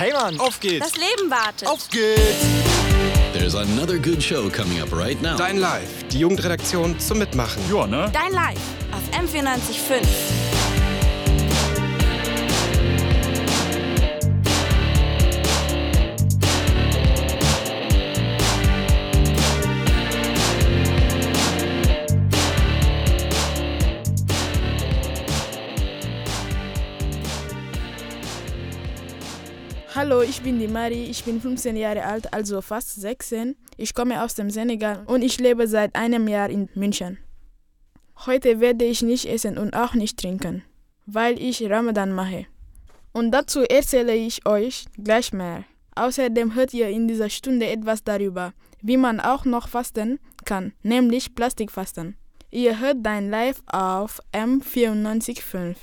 Hey Mann, auf geht's. Das Leben wartet. Auf geht's. There's another good show coming up right now. Dein Live, die Jugendredaktion zum Mitmachen. Ja, ne? Dein Live auf M945. Hallo, ich bin die Mari, ich bin 15 Jahre alt, also fast 16. Ich komme aus dem Senegal und ich lebe seit einem Jahr in München. Heute werde ich nicht essen und auch nicht trinken, weil ich Ramadan mache. Und dazu erzähle ich euch gleich mehr. Außerdem hört ihr in dieser Stunde etwas darüber, wie man auch noch fasten kann, nämlich Plastikfasten. Ihr hört dein Live auf M945.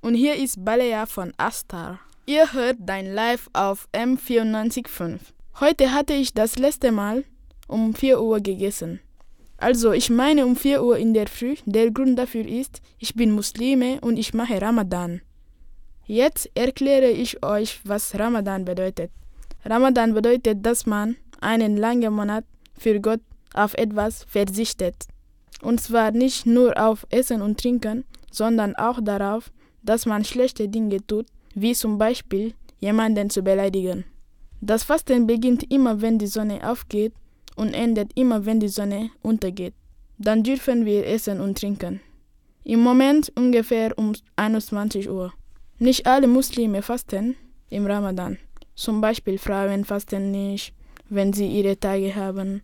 Und hier ist Balea von Astar. Ihr hört dein Live auf M945. Heute hatte ich das letzte Mal um 4 Uhr gegessen. Also ich meine um 4 Uhr in der Früh. Der Grund dafür ist, ich bin Muslime und ich mache Ramadan. Jetzt erkläre ich euch, was Ramadan bedeutet. Ramadan bedeutet, dass man einen langen Monat für Gott auf etwas verzichtet. Und zwar nicht nur auf Essen und Trinken, sondern auch darauf, dass man schlechte Dinge tut, wie zum Beispiel jemanden zu beleidigen. Das Fasten beginnt immer, wenn die Sonne aufgeht und endet immer, wenn die Sonne untergeht. Dann dürfen wir essen und trinken. Im Moment ungefähr um 21 Uhr. Nicht alle Muslime fasten im Ramadan. Zum Beispiel Frauen fasten nicht, wenn sie ihre Tage haben.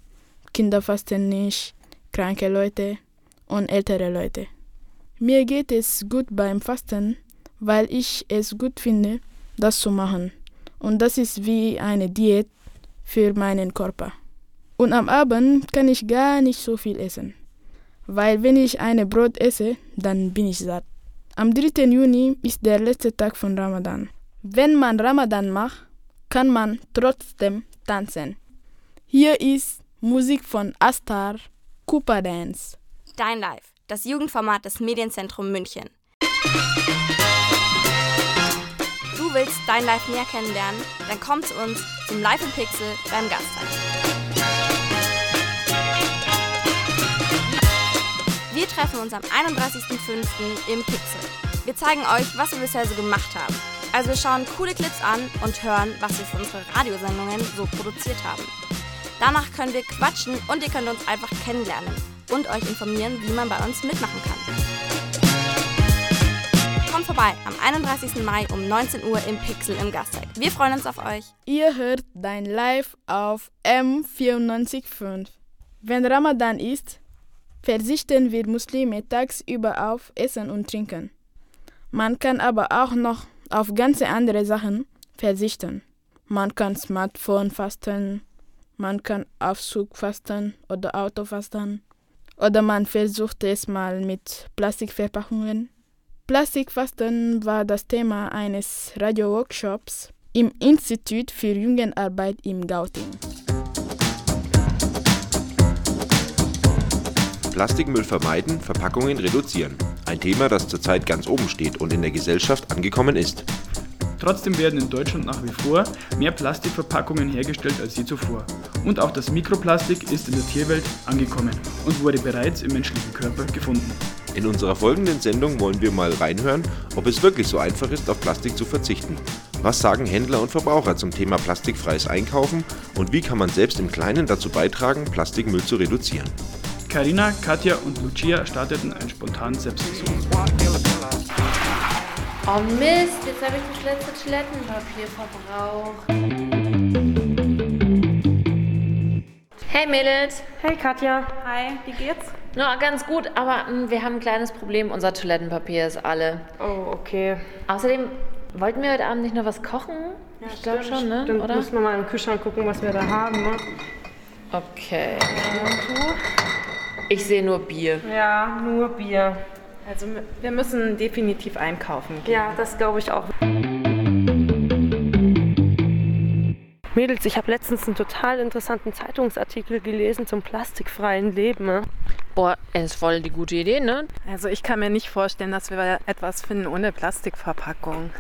Kinder fasten nicht, kranke Leute und ältere Leute. Mir geht es gut beim Fasten, weil ich es gut finde, das zu machen. Und das ist wie eine Diät für meinen Körper. Und am Abend kann ich gar nicht so viel essen. Weil wenn ich eine Brot esse, dann bin ich satt. Am 3. Juni ist der letzte Tag von Ramadan. Wenn man Ramadan macht, kann man trotzdem tanzen. Hier ist Musik von Astar, Cooper Dance. Dein Live, das Jugendformat des Medienzentrum München. Du willst Dein Live näher kennenlernen? Dann komm zu uns zum Live im Pixel beim Gasttag. Wir treffen uns am 31.05. im Pixel. Wir zeigen euch, was wir bisher so gemacht haben. Also wir schauen coole Clips an und hören, was wir für unsere Radiosendungen so produziert haben. Danach können wir quatschen und ihr könnt uns einfach kennenlernen und euch informieren, wie man bei uns mitmachen kann. Kommt vorbei am 31. Mai um 19 Uhr im Pixel im Gasteig. Wir freuen uns auf euch. Ihr hört dein Live auf M945. Wenn Ramadan ist, verzichten wir Muslime tagsüber auf Essen und Trinken. Man kann aber auch noch auf ganz andere Sachen verzichten. Man kann Smartphone fasten, man kann Aufzug fasten oder Auto fasten. Oder man versucht es mal mit Plastikverpackungen. Plastikfasten war das Thema eines Radio-Workshops im Institut für Jugendarbeit im Gauting. Plastikmüll vermeiden, Verpackungen reduzieren. Ein Thema, das zurzeit ganz oben steht und in der Gesellschaft angekommen ist. Trotzdem werden in Deutschland nach wie vor mehr Plastikverpackungen hergestellt als je zuvor. Und auch das Mikroplastik ist in der Tierwelt angekommen und wurde bereits im menschlichen Körper gefunden. In unserer folgenden Sendung wollen wir mal reinhören, ob es wirklich so einfach ist, auf Plastik zu verzichten. Was sagen Händler und Verbraucher zum Thema plastikfreies Einkaufen und wie kann man selbst im Kleinen dazu beitragen, Plastikmüll zu reduzieren? Karina, Katja und Lucia starteten einen spontanen Selbstversuch. Oh Mist, jetzt habe ich das letzte Toilettenpapier verbraucht. Hey Mädels. Hey Katja. Hi, wie geht's? Ja, ganz gut, aber mh, wir haben ein kleines Problem. Unser Toilettenpapier ist alle. Oh, okay. Außerdem wollten wir heute Abend nicht noch was kochen? Ja, ich glaube stimmt. schon, ne? Dann Oder? müssen wir mal im Kühlschrank gucken, was wir da haben. Ne? Okay. Ich sehe nur Bier. Ja, nur Bier. Also wir müssen definitiv einkaufen gehen. Ja, das glaube ich auch. Mädels, ich habe letztens einen total interessanten Zeitungsartikel gelesen zum plastikfreien Leben. Boah, ist voll die gute Idee, ne? Also ich kann mir nicht vorstellen, dass wir etwas finden ohne Plastikverpackung.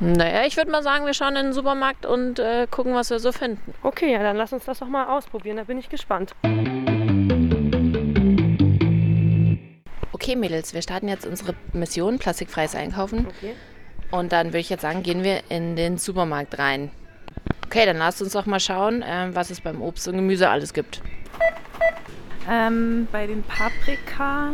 Naja, ich würde mal sagen, wir schauen in den Supermarkt und äh, gucken, was wir so finden. Okay, ja, dann lass uns das doch mal ausprobieren. Da bin ich gespannt. Okay, Mädels, wir starten jetzt unsere Mission Plastikfreies Einkaufen. Okay. Und dann würde ich jetzt sagen, gehen wir in den Supermarkt rein. Okay, dann lasst uns doch mal schauen, äh, was es beim Obst und Gemüse alles gibt. Ähm, bei den Paprika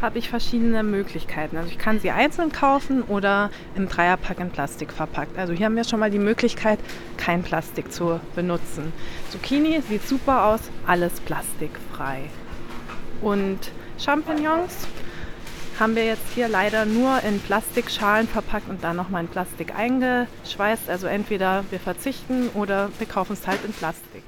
habe ich verschiedene Möglichkeiten. Also ich kann sie einzeln kaufen oder im Dreierpack in Plastik verpackt. Also hier haben wir schon mal die Möglichkeit, kein Plastik zu benutzen. Zucchini sieht super aus, alles plastikfrei. Und Champignons haben wir jetzt hier leider nur in Plastikschalen verpackt und dann nochmal in Plastik eingeschweißt. Also entweder wir verzichten oder wir kaufen es halt in Plastik.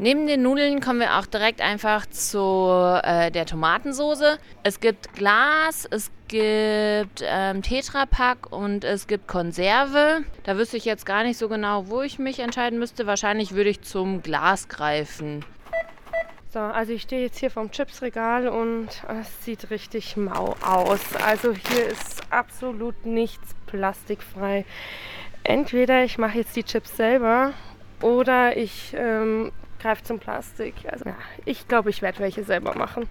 Neben den Nudeln kommen wir auch direkt einfach zu äh, der Tomatensoße. Es gibt Glas, es gibt ähm, Tetrapack und es gibt Konserve. Da wüsste ich jetzt gar nicht so genau, wo ich mich entscheiden müsste. Wahrscheinlich würde ich zum Glas greifen. So, also ich stehe jetzt hier vom Chipsregal und es sieht richtig mau aus. Also hier ist absolut nichts plastikfrei. Entweder ich mache jetzt die Chips selber oder ich ähm, greife zum Plastik. Also ja, ich glaube, ich werde welche selber machen.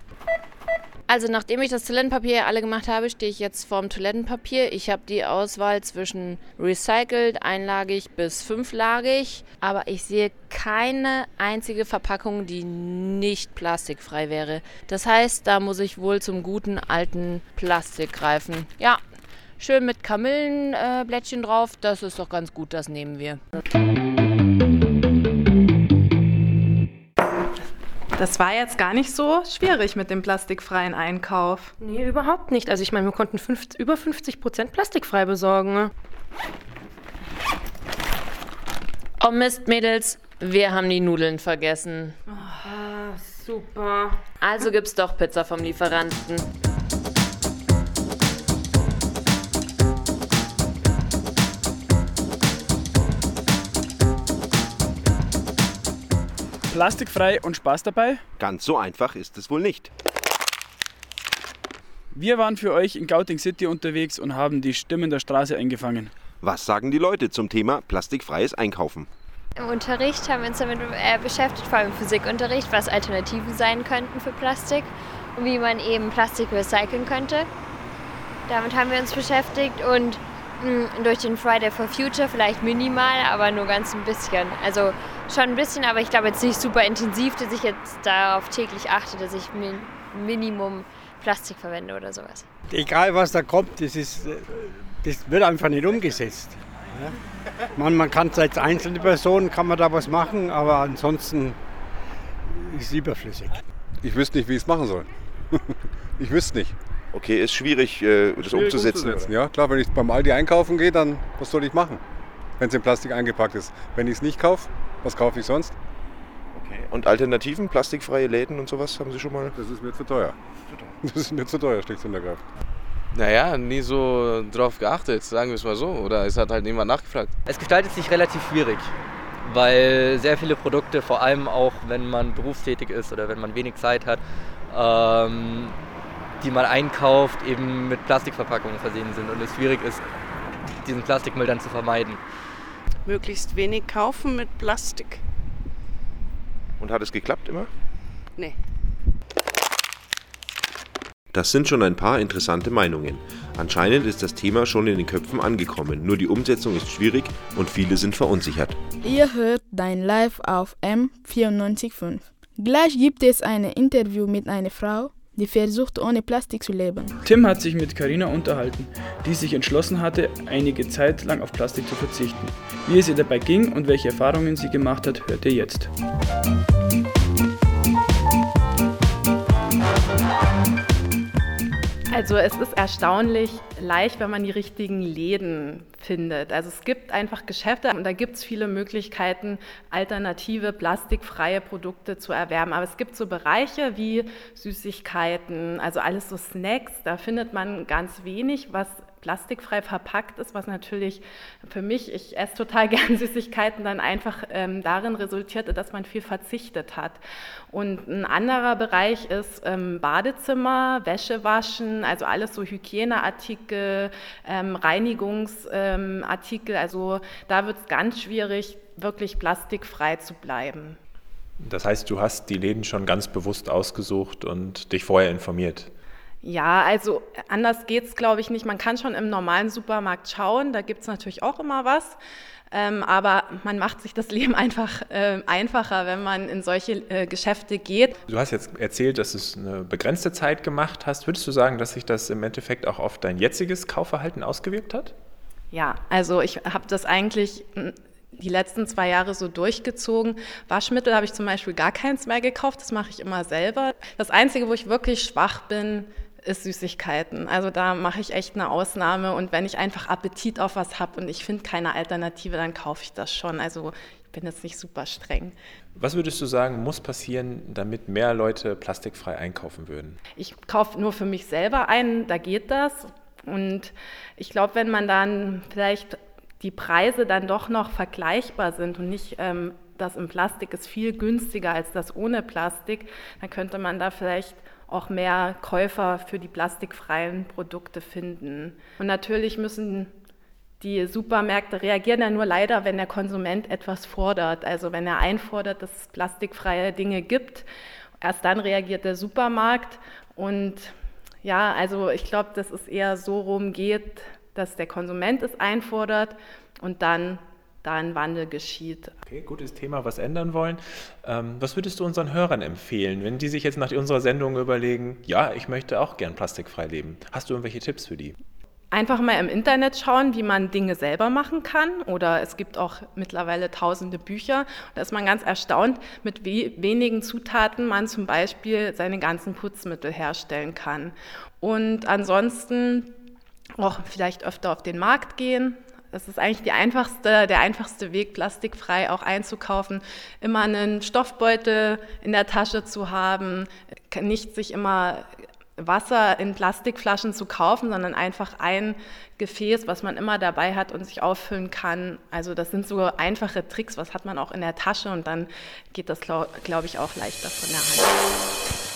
Also nachdem ich das Toilettenpapier alle gemacht habe, stehe ich jetzt vorm Toilettenpapier. Ich habe die Auswahl zwischen recycelt, einlagig bis fünflagig, aber ich sehe keine einzige Verpackung, die nicht plastikfrei wäre. Das heißt, da muss ich wohl zum guten alten Plastik greifen. Ja, schön mit Kamillenblättchen äh, drauf, das ist doch ganz gut, das nehmen wir. Das war jetzt gar nicht so schwierig mit dem plastikfreien Einkauf. Nee, überhaupt nicht. Also ich meine, wir konnten 50, über 50 Prozent plastikfrei besorgen. Ne? Oh Mist, Mädels, wir haben die Nudeln vergessen. Ah, super. Also gibt's doch Pizza vom Lieferanten. Plastikfrei und Spaß dabei? Ganz so einfach ist es wohl nicht. Wir waren für euch in Gauting City unterwegs und haben die Stimmen der Straße eingefangen. Was sagen die Leute zum Thema plastikfreies Einkaufen? Im Unterricht haben wir uns damit äh, beschäftigt, vor allem im Physikunterricht, was Alternativen sein könnten für Plastik und wie man eben Plastik recyceln könnte. Damit haben wir uns beschäftigt und mh, durch den Friday for Future vielleicht minimal, aber nur ganz ein bisschen. Also schon ein bisschen, aber ich glaube jetzt nicht super intensiv, dass ich jetzt darauf täglich achte, dass ich min Minimum Plastik verwende oder sowas. Egal was da kommt, das, ist, das wird einfach nicht umgesetzt. Ja? Man, man kann als einzelne Person kann man da was machen, aber ansonsten ist es überflüssig. Ich wüsste nicht, wie ich es machen soll. ich wüsste nicht. Okay, ist schwierig, äh, das Schwierig umzusetzen. umzusetzen. Ja, klar, wenn ich beim Aldi einkaufen gehe, dann was soll ich machen, wenn es in Plastik eingepackt ist? Wenn ich es nicht kaufe, was kaufe ich sonst? Okay. Und Alternativen, plastikfreie Läden und sowas, haben Sie schon mal? Das ist mir zu teuer. Das ist mir zu teuer, schlicht und ergreifend. Naja, nie so drauf geachtet, sagen wir es mal so. Oder es hat halt niemand nachgefragt. Es gestaltet sich relativ schwierig, weil sehr viele Produkte, vor allem auch wenn man berufstätig ist oder wenn man wenig Zeit hat, ähm, die man einkauft, eben mit Plastikverpackungen versehen sind und es schwierig ist, diesen Plastikmüll dann zu vermeiden. Möglichst wenig kaufen mit Plastik. Und hat es geklappt immer? Nee. Das sind schon ein paar interessante Meinungen. Anscheinend ist das Thema schon in den Köpfen angekommen, nur die Umsetzung ist schwierig und viele sind verunsichert. Ihr hört dein Live auf M94.5. Gleich gibt es ein Interview mit einer Frau, die versucht ohne Plastik zu leben. Tim hat sich mit Karina unterhalten, die sich entschlossen hatte, einige Zeit lang auf Plastik zu verzichten. Wie es ihr dabei ging und welche Erfahrungen sie gemacht hat, hört ihr jetzt. Also es ist erstaunlich leicht, wenn man die richtigen Läden findet. Also es gibt einfach Geschäfte und da gibt es viele Möglichkeiten, alternative, plastikfreie Produkte zu erwerben. Aber es gibt so Bereiche wie Süßigkeiten, also alles so Snacks, da findet man ganz wenig, was plastikfrei verpackt ist, was natürlich für mich, ich esse total gern Süßigkeiten, dann einfach ähm, darin resultierte, dass man viel verzichtet hat. Und ein anderer Bereich ist ähm, Badezimmer, Wäsche waschen, also alles so Hygieneartikel, ähm, Reinigungsartikel. also da wird es ganz schwierig, wirklich plastikfrei zu bleiben. Das heißt, du hast die Läden schon ganz bewusst ausgesucht und dich vorher informiert. Ja, also anders geht es, glaube ich, nicht. Man kann schon im normalen Supermarkt schauen, da gibt es natürlich auch immer was. Ähm, aber man macht sich das Leben einfach äh, einfacher, wenn man in solche äh, Geschäfte geht. Du hast jetzt erzählt, dass du es eine begrenzte Zeit gemacht hast. Würdest du sagen, dass sich das im Endeffekt auch auf dein jetziges Kaufverhalten ausgewirkt hat? Ja, also ich habe das eigentlich die letzten zwei Jahre so durchgezogen. Waschmittel habe ich zum Beispiel gar keins mehr gekauft, das mache ich immer selber. Das Einzige, wo ich wirklich schwach bin, ist Süßigkeiten. Also da mache ich echt eine Ausnahme und wenn ich einfach Appetit auf was habe und ich finde keine Alternative, dann kaufe ich das schon. Also ich bin jetzt nicht super streng. Was würdest du sagen, muss passieren, damit mehr Leute plastikfrei einkaufen würden? Ich kaufe nur für mich selber ein, da geht das. Und ich glaube, wenn man dann vielleicht die Preise dann doch noch vergleichbar sind und nicht ähm, das im Plastik ist viel günstiger als das ohne Plastik, dann könnte man da vielleicht auch mehr Käufer für die plastikfreien Produkte finden. Und natürlich müssen die Supermärkte reagieren ja nur leider, wenn der Konsument etwas fordert. Also wenn er einfordert, dass es plastikfreie Dinge gibt, erst dann reagiert der Supermarkt. Und ja, also ich glaube, dass es eher so rumgeht, dass der Konsument es einfordert und dann da ein Wandel geschieht. Okay, gutes Thema, was ändern wollen. Ähm, was würdest du unseren Hörern empfehlen, wenn die sich jetzt nach unserer Sendung überlegen, ja, ich möchte auch gern plastikfrei leben? Hast du irgendwelche Tipps für die? Einfach mal im Internet schauen, wie man Dinge selber machen kann. Oder es gibt auch mittlerweile tausende Bücher. Da ist man ganz erstaunt, mit wie wenigen Zutaten man zum Beispiel seine ganzen Putzmittel herstellen kann. Und ansonsten auch vielleicht öfter auf den Markt gehen. Das ist eigentlich einfachste, der einfachste Weg, plastikfrei auch einzukaufen. Immer einen Stoffbeutel in der Tasche zu haben, nicht sich immer Wasser in Plastikflaschen zu kaufen, sondern einfach ein Gefäß, was man immer dabei hat und sich auffüllen kann. Also das sind so einfache Tricks, was hat man auch in der Tasche und dann geht das, glaube glaub ich, auch leichter von der Hand.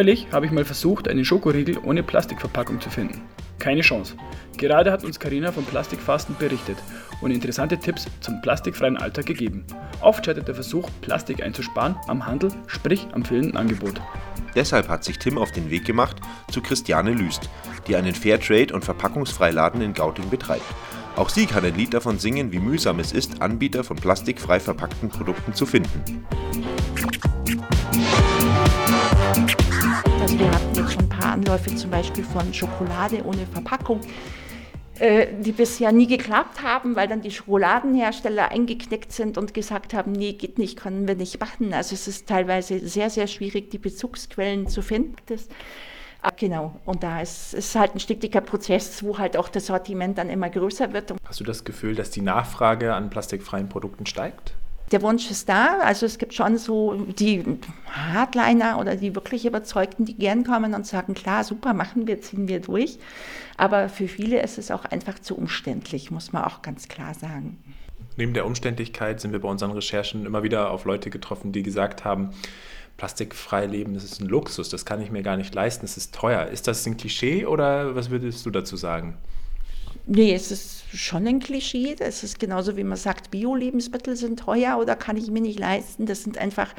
Neulich habe ich mal versucht, einen Schokoriegel ohne Plastikverpackung zu finden. Keine Chance. Gerade hat uns Karina vom Plastikfasten berichtet und interessante Tipps zum plastikfreien Alltag gegeben. Oft scheitert der Versuch, Plastik einzusparen, am Handel, sprich am fehlenden Angebot. Deshalb hat sich Tim auf den Weg gemacht zu Christiane Lüst, die einen Fairtrade- und Verpackungsfreiladen in Gauting betreibt. Auch sie kann ein Lied davon singen, wie mühsam es ist, Anbieter von plastikfrei verpackten Produkten zu finden. Wir hatten jetzt schon ein paar Anläufe zum Beispiel von Schokolade ohne Verpackung, äh, die bisher nie geklappt haben, weil dann die Schokoladenhersteller eingeknickt sind und gesagt haben, nee, geht nicht, können wir nicht machen. Also es ist teilweise sehr, sehr schwierig, die Bezugsquellen zu finden. Das, ah, Genau, und da ist es halt ein stetiger Prozess, wo halt auch das Sortiment dann immer größer wird. Hast du das Gefühl, dass die Nachfrage an plastikfreien Produkten steigt? Der Wunsch ist da. Also es gibt schon so die Hardliner oder die wirklich Überzeugten, die gern kommen und sagen, klar, super, machen wir, ziehen wir durch. Aber für viele ist es auch einfach zu umständlich, muss man auch ganz klar sagen. Neben der Umständlichkeit sind wir bei unseren Recherchen immer wieder auf Leute getroffen, die gesagt haben, plastikfrei leben, das ist ein Luxus, das kann ich mir gar nicht leisten, das ist teuer. Ist das ein Klischee oder was würdest du dazu sagen? Nee, es ist schon ein Klischee. Es ist genauso, wie man sagt, Bio-Lebensmittel sind teuer oder kann ich mir nicht leisten. Das sind einfach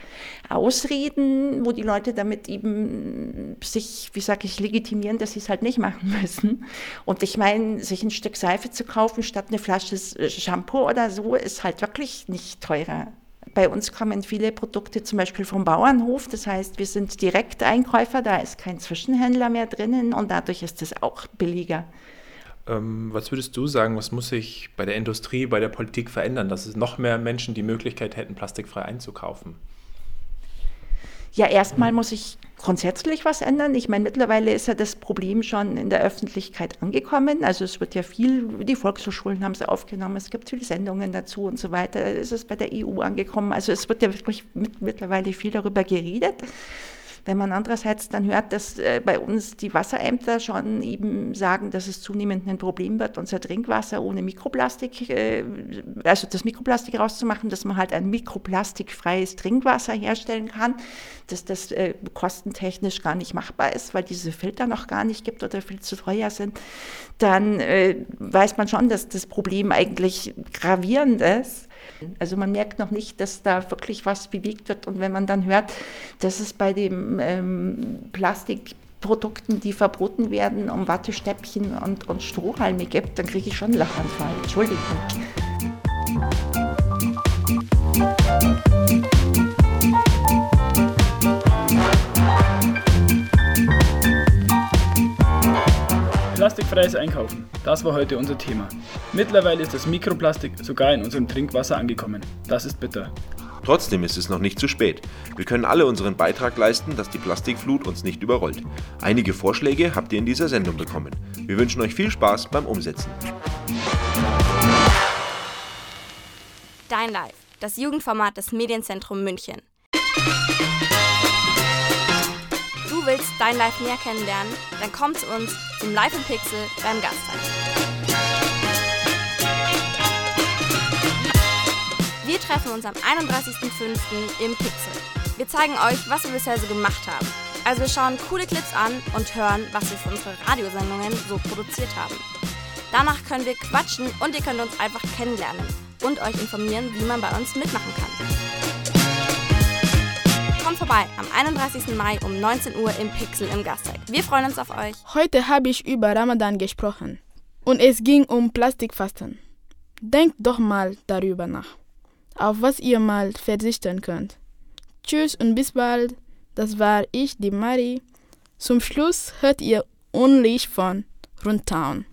Ausreden, wo die Leute damit eben sich, wie sage ich, legitimieren, dass sie es halt nicht machen müssen. Und ich meine, sich ein Stück Seife zu kaufen statt eine Flasche Shampoo oder so, ist halt wirklich nicht teurer. Bei uns kommen viele Produkte zum Beispiel vom Bauernhof. Das heißt, wir sind Direkteinkäufer, da ist kein Zwischenhändler mehr drinnen und dadurch ist es auch billiger. Ähm, was würdest du sagen, was muss sich bei der Industrie, bei der Politik verändern, dass es noch mehr Menschen die Möglichkeit hätten, plastikfrei einzukaufen? Ja, erstmal muss ich grundsätzlich was ändern. Ich meine, mittlerweile ist ja das Problem schon in der Öffentlichkeit angekommen. Also es wird ja viel, die Volkshochschulen haben es aufgenommen, es gibt viele Sendungen dazu und so weiter. Es ist bei der EU angekommen. Also es wird ja wirklich mit, mittlerweile viel darüber geredet. Wenn man andererseits dann hört, dass äh, bei uns die Wasserämter schon eben sagen, dass es zunehmend ein Problem wird, unser Trinkwasser ohne Mikroplastik, äh, also das Mikroplastik rauszumachen, dass man halt ein mikroplastikfreies Trinkwasser herstellen kann, dass das äh, kostentechnisch gar nicht machbar ist, weil diese Filter noch gar nicht gibt oder viel zu teuer sind, dann weiß man schon, dass das Problem eigentlich gravierend ist. Also man merkt noch nicht, dass da wirklich was bewegt wird. Und wenn man dann hört, dass es bei den ähm, Plastikprodukten, die verboten werden, um Wattestäbchen und, und Strohhalme gibt, dann kriege ich schon einen Lachanfall. Entschuldigung. Plastikfreies Einkaufen, das war heute unser Thema. Mittlerweile ist das Mikroplastik sogar in unserem Trinkwasser angekommen. Das ist bitter. Trotzdem ist es noch nicht zu spät. Wir können alle unseren Beitrag leisten, dass die Plastikflut uns nicht überrollt. Einige Vorschläge habt ihr in dieser Sendung bekommen. Wir wünschen euch viel Spaß beim Umsetzen. Dein Live, das Jugendformat des Medienzentrum München. Du willst Dein Live näher kennenlernen? Dann komm zu uns zum Live im Pixel beim Gasttag. Wir treffen uns am 31.05. im Pixel. Wir zeigen euch, was wir bisher so gemacht haben. Also wir schauen coole Clips an und hören, was wir für unsere Radiosendungen so produziert haben. Danach können wir quatschen und ihr könnt uns einfach kennenlernen und euch informieren, wie man bei uns mitmachen kann. Kommt vorbei am 31. Mai um 19 Uhr im Pixel im Gasteig. Wir freuen uns auf euch. Heute habe ich über Ramadan gesprochen und es ging um Plastikfasten. Denkt doch mal darüber nach, auf was ihr mal verzichten könnt. Tschüss und bis bald. Das war ich, die Mari. Zum Schluss hört ihr Unleash von Rundtown.